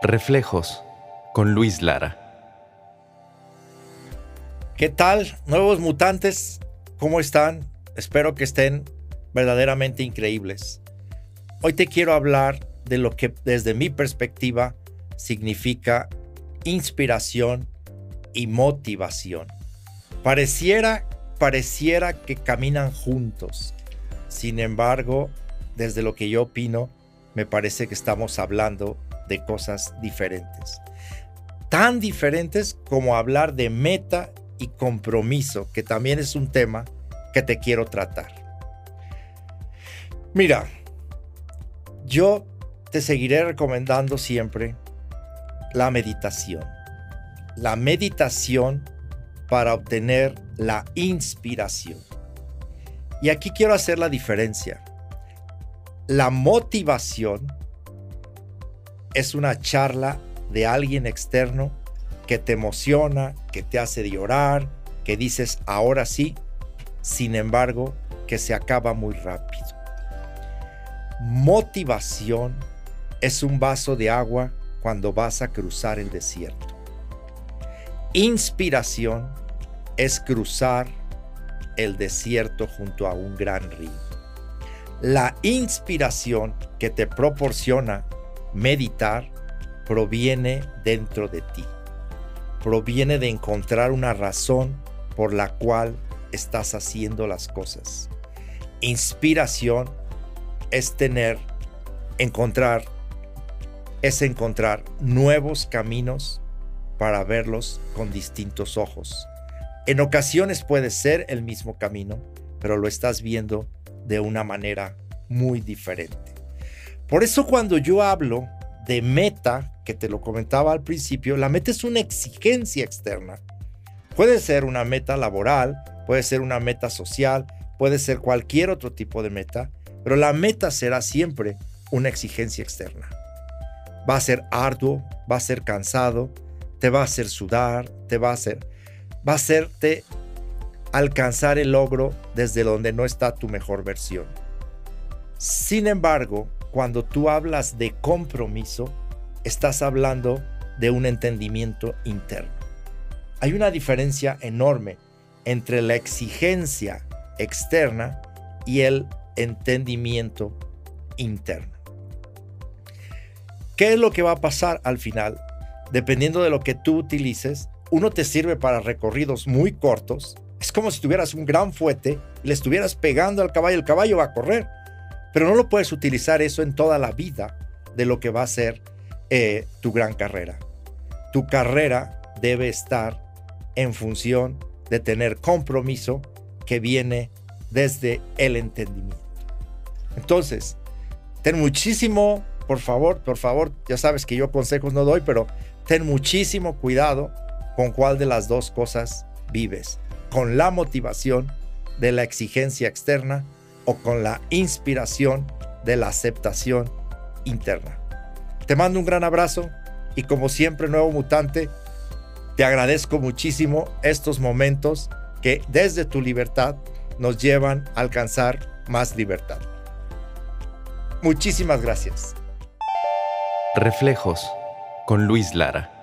Reflejos con Luis Lara. ¿Qué tal, nuevos mutantes? ¿Cómo están? Espero que estén verdaderamente increíbles. Hoy te quiero hablar de lo que desde mi perspectiva significa inspiración y motivación. Pareciera, pareciera que caminan juntos. Sin embargo, desde lo que yo opino, me parece que estamos hablando de cosas diferentes. Tan diferentes como hablar de meta y compromiso, que también es un tema que te quiero tratar. Mira, yo te seguiré recomendando siempre la meditación. La meditación para obtener la inspiración. Y aquí quiero hacer la diferencia. La motivación es una charla de alguien externo que te emociona, que te hace llorar, que dices ahora sí, sin embargo, que se acaba muy rápido. Motivación es un vaso de agua cuando vas a cruzar el desierto. Inspiración es cruzar el desierto junto a un gran río. La inspiración que te proporciona meditar proviene dentro de ti. Proviene de encontrar una razón por la cual estás haciendo las cosas. Inspiración es tener, encontrar, es encontrar nuevos caminos para verlos con distintos ojos. En ocasiones puede ser el mismo camino, pero lo estás viendo de una manera muy diferente. Por eso cuando yo hablo de meta, que te lo comentaba al principio, la meta es una exigencia externa. Puede ser una meta laboral, puede ser una meta social, puede ser cualquier otro tipo de meta, pero la meta será siempre una exigencia externa. Va a ser arduo, va a ser cansado, te va a hacer sudar, te va a hacer, va a hacerte alcanzar el logro desde donde no está tu mejor versión. Sin embargo, cuando tú hablas de compromiso, estás hablando de un entendimiento interno. Hay una diferencia enorme entre la exigencia externa y el entendimiento interno. ¿Qué es lo que va a pasar al final? Dependiendo de lo que tú utilices, uno te sirve para recorridos muy cortos. Es como si tuvieras un gran fuete y le estuvieras pegando al caballo, el caballo va a correr. Pero no lo puedes utilizar eso en toda la vida de lo que va a ser eh, tu gran carrera. Tu carrera debe estar en función de tener compromiso que viene desde el entendimiento. Entonces, ten muchísimo, por favor, por favor, ya sabes que yo consejos no doy, pero ten muchísimo cuidado con cuál de las dos cosas vives. Con la motivación de la exigencia externa o con la inspiración de la aceptación interna. Te mando un gran abrazo y como siempre, nuevo mutante, te agradezco muchísimo estos momentos que desde tu libertad nos llevan a alcanzar más libertad. Muchísimas gracias. Reflejos con Luis Lara.